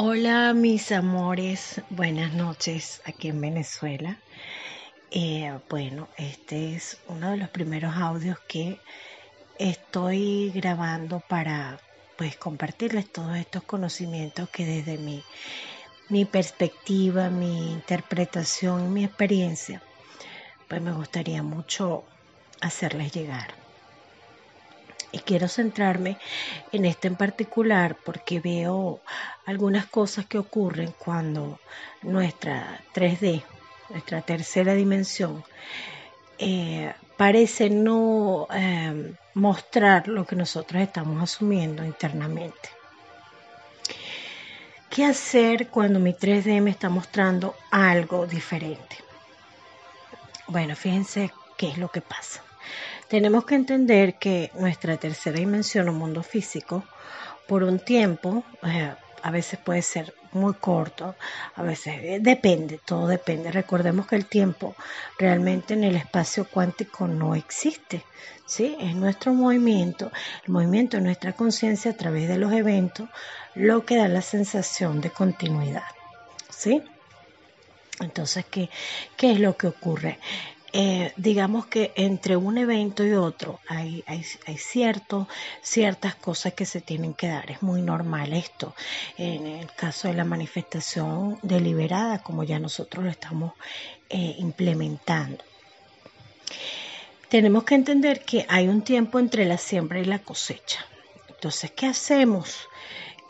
Hola mis amores, buenas noches aquí en Venezuela. Eh, bueno, este es uno de los primeros audios que estoy grabando para pues compartirles todos estos conocimientos que desde mi, mi perspectiva, mi interpretación, mi experiencia, pues me gustaría mucho hacerles llegar. Y quiero centrarme en este en particular porque veo algunas cosas que ocurren cuando nuestra 3D, nuestra tercera dimensión, eh, parece no eh, mostrar lo que nosotros estamos asumiendo internamente. ¿Qué hacer cuando mi 3D me está mostrando algo diferente? Bueno, fíjense qué es lo que pasa. Tenemos que entender que nuestra tercera dimensión o mundo físico, por un tiempo, eh, a veces puede ser muy corto, a veces eh, depende, todo depende. Recordemos que el tiempo realmente en el espacio cuántico no existe, ¿sí? Es nuestro movimiento, el movimiento de nuestra conciencia a través de los eventos, lo que da la sensación de continuidad, ¿sí? Entonces, ¿qué, qué es lo que ocurre? Eh, digamos que entre un evento y otro hay, hay, ciertas cosas que se tienen que dar. Es muy normal esto. En el caso de la manifestación deliberada, como ya nosotros lo estamos eh, implementando. Tenemos que entender que hay un tiempo entre la siembra y la cosecha. Entonces, ¿qué hacemos?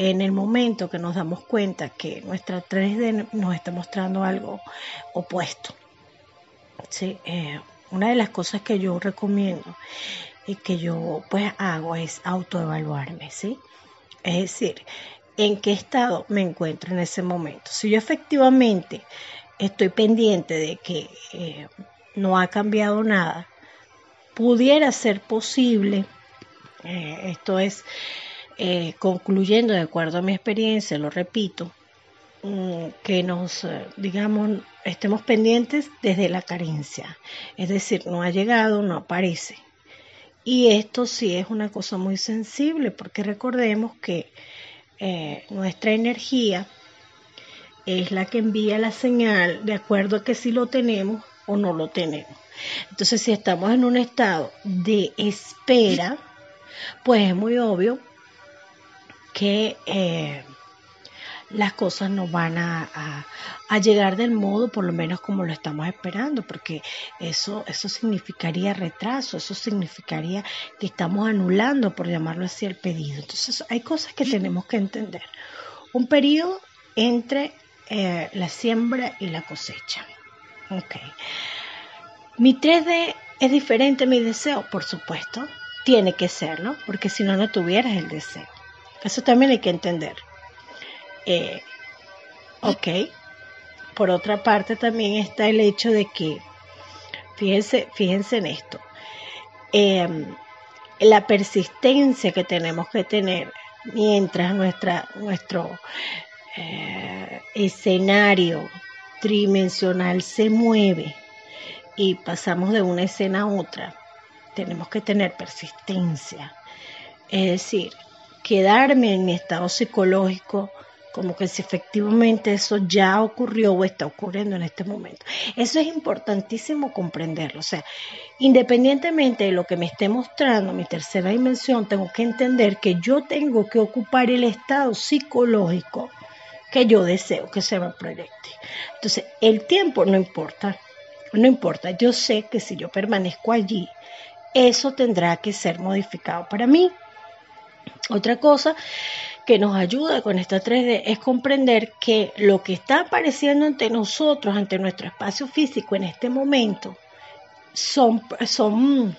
en el momento que nos damos cuenta que nuestra 3D nos está mostrando algo opuesto. Sí, eh, una de las cosas que yo recomiendo y que yo pues hago es autoevaluarme, ¿sí? Es decir, en qué estado me encuentro en ese momento. Si yo efectivamente estoy pendiente de que eh, no ha cambiado nada, pudiera ser posible, eh, esto es concluyendo de acuerdo a mi experiencia, lo repito, que nos, eh, digamos, estemos pendientes desde la carencia. Es decir, no ha llegado, no aparece. Y esto sí es una cosa muy sensible porque recordemos que eh, nuestra energía es la que envía la señal de acuerdo a que si lo tenemos o no lo tenemos. Entonces, si estamos en un estado de espera, pues es muy obvio que eh, las cosas no van a, llegar del modo, por lo menos como lo estamos esperando, porque eso, eso significaría retraso, eso significaría que estamos anulando, por llamarlo así, el pedido. Entonces, hay cosas que tenemos que entender. Un periodo entre eh, la siembra y la cosecha. Ok. Mi 3D es diferente a mi deseo, por supuesto. Tiene que serlo, porque si no, no tuvieras el deseo. Eso también hay que entender. Eh, ok. Por otra parte también está el hecho de que, fíjense, fíjense en esto, em, la persistencia que tenemos que tener mientras nuestra, nuestro eh, escenario tridimensional se mueve y pasamos de una escena a otra, tenemos que tener persistencia. Es decir, quedarme en mi estado psicológico como que si efectivamente eso ya ocurrió o está ocurriendo en este momento. Eso es importantísimo comprenderlo. O sea, independientemente de lo que me esté mostrando mi tercera dimensión, tengo que entender que yo tengo que ocupar el estado psicológico que yo deseo que se me proyecte. Entonces, el tiempo no importa, no importa. Yo sé que si yo permanezco allí, eso tendrá que ser modificado para mí. Otra cosa que nos ayuda con esta 3D es comprender que lo que está apareciendo ante nosotros, ante nuestro espacio físico en este momento, son, son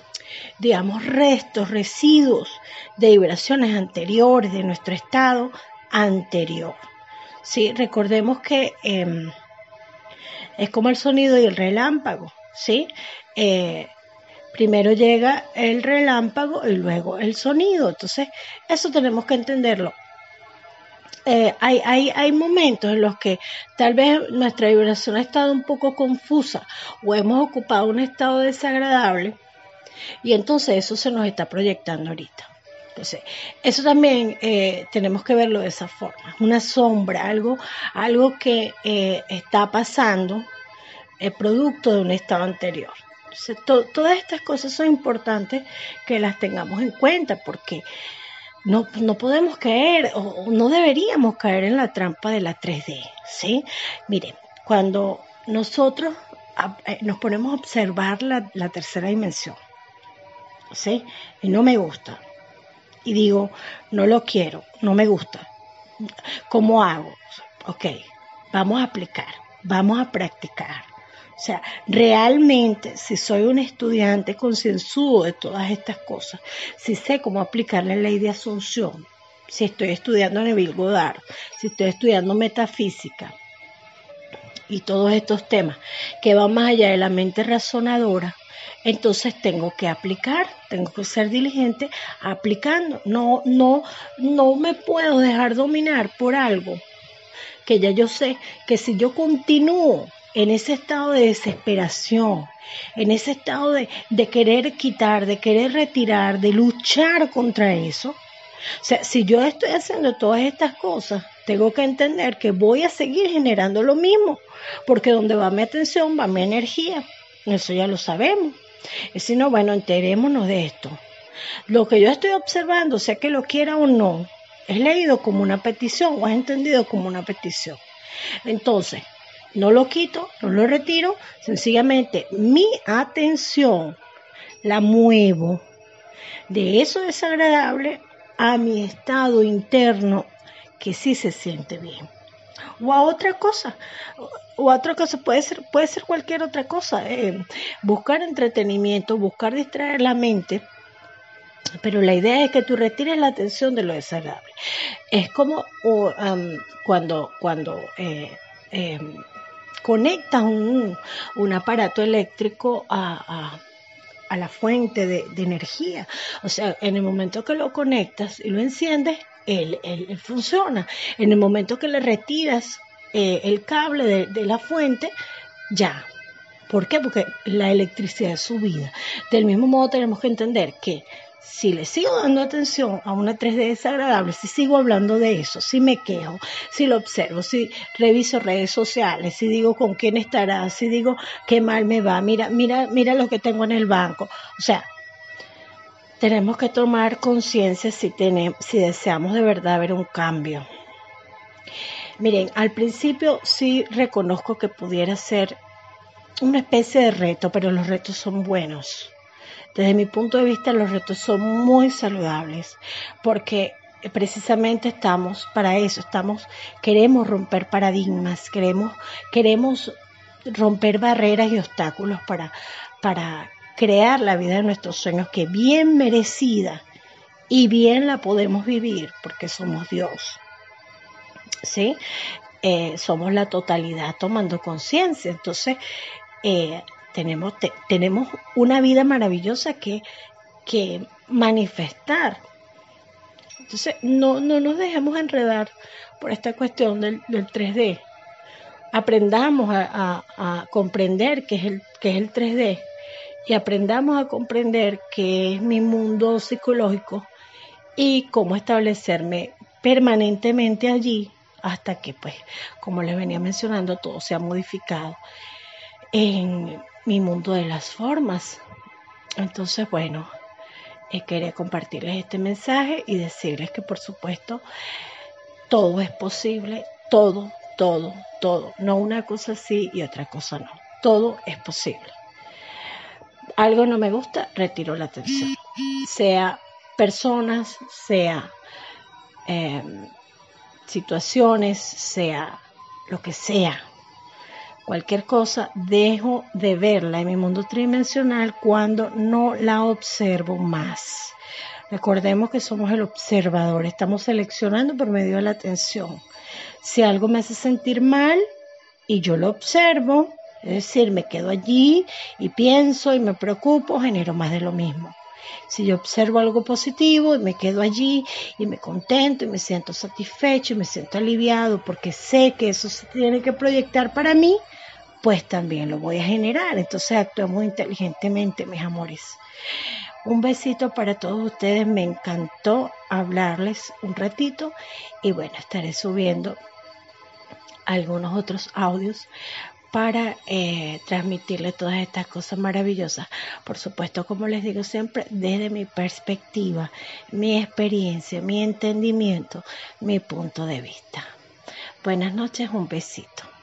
digamos, restos, residuos de vibraciones anteriores de nuestro estado anterior. ¿Sí? Recordemos que em, es como el sonido y el relámpago. ¿sí? Eh, primero llega el relámpago y luego el sonido. Entonces, eso tenemos que entenderlo. Eh, hay, hay, hay momentos en los que tal vez nuestra vibración ha estado un poco confusa o hemos ocupado un estado desagradable y entonces eso se nos está proyectando ahorita. Entonces, eso también eh, tenemos que verlo de esa forma, una sombra, algo, algo que eh, está pasando, el producto de un estado anterior. Todas estas cosas son importantes que las tengamos en cuenta porque no, no podemos caer o no deberíamos caer en la trampa de la 3D, ¿sí? Miren, cuando nosotros eh, nos ponemos a observar la, la tercera dimensión, ¿sí? Y no me gusta, y digo, no lo quiero, no me gusta. ¿Cómo hago? Ok, vamos a aplicar, vamos a practicar. O sea, realmente, si soy un estudiante concienzudo de todas estas cosas, si sé cómo aplicar la ley de asunción, si estoy estudiando Neville Goddard, si estoy estudiando metafísica y todos estos temas que van más allá de la mente razonadora, entonces tengo que aplicar, tengo que ser diligente aplicando. No, no, no me puedo dejar dominar por algo que ya yo sé que si yo continúo en ese estado de desesperación, en ese estado de, de querer quitar, de querer retirar, de luchar contra eso, o sea, si yo estoy haciendo todas estas cosas, tengo que entender que voy a seguir generando lo mismo, porque donde va mi atención va mi energía. Eso ya lo sabemos. Y si no, bueno, enterémonos de esto. Lo que yo estoy observando, sea que lo quiera o no, es leído como una petición o es entendido como una petición. Entonces, no lo quito, no lo retiro, sencillamente mi atención la muevo de eso desagradable a mi estado interno que sí se siente bien o a otra cosa. O a otra cosa, puede ser, puede ser cualquier otra cosa. Eh, buscar entretenimiento, buscar distraer la mente. Pero la idea es que tú retires la atención de lo desagradable. Es como cuando, cuando eh, em, conectas un, un, aparato eléctrico a, a, la fuente de, de, energía. O sea, en el momento que lo conectas y lo enciendes, él, funciona. En el momento que le retiras eh, el cable de, la fuente, ya. ¿Por qué? Porque la electricidad es su vida. Del mismo modo tenemos que entender que si le sigo dando atención a una 3D desagradable, si sigo hablando de eso, si me quejo, si lo observo, si reviso redes sociales, si digo con quién estará, si digo qué mal me va, mira, mira, mira lo que tengo en el banco. O sea, tenemos que tomar conciencia si, si deseamos de verdad ver un cambio. Miren, al principio sí reconozco que pudiera ser una especie de reto, pero los retos son buenos. Desde mi punto de vista, los retos son muy saludables, porque precisamente estamos para eso, estamos, queremos romper paradigmas, queremos, queremos romper barreras y obstáculos para, para crear la vida de nuestros sueños que bien merecida y bien la podemos vivir porque somos Dios. ¿Sí? Eh, somos la totalidad tomando conciencia. Entonces, eh, tenemos, tenemos una vida maravillosa que, que manifestar. Entonces, no, no nos dejemos enredar por esta cuestión del, 3D. Aprendamos a, a, comprender qué es el, qué es el 3D y aprendamos a comprender qué es mi mundo psicológico y cómo establecerme permanentemente allí hasta que, pues, como les venía mencionando, todo se ha modificado en mi mundo de las formas. Entonces, bueno, eh, quería compartirles este mensaje y decirles que, por supuesto, todo es posible, todo, todo, todo. No una cosa sí y otra cosa no. Todo es posible algo no me gusta, retiro la atención. Sea personas, sea em, situaciones, sea lo que sea. Cualquier cosa, dejo de verla en mi mundo tridimensional cuando no la observo más. Recordemos que somos el observador, estamos seleccionando por medio de la atención. Si algo me hace sentir mal y yo lo observo, es decir, me quedo allí y pienso y me preocupo, genero más de lo mismo. Si yo observo algo positivo y me quedo allí y me contento y me siento satisfecho y me siento aliviado porque sé que eso se tiene que proyectar para mí, pues también lo voy a generar. Entonces actuemos inteligentemente, mis amores. Un besito para todos ustedes, me encantó hablarles un ratito y bueno, estaré subiendo algunos otros audios para eh, transmitirle todas estas cosas maravillosas. Por supuesto, como les digo siempre, desde mi perspectiva, mi experiencia, mi entendimiento, mi punto de vista. Buenas noches, un besito.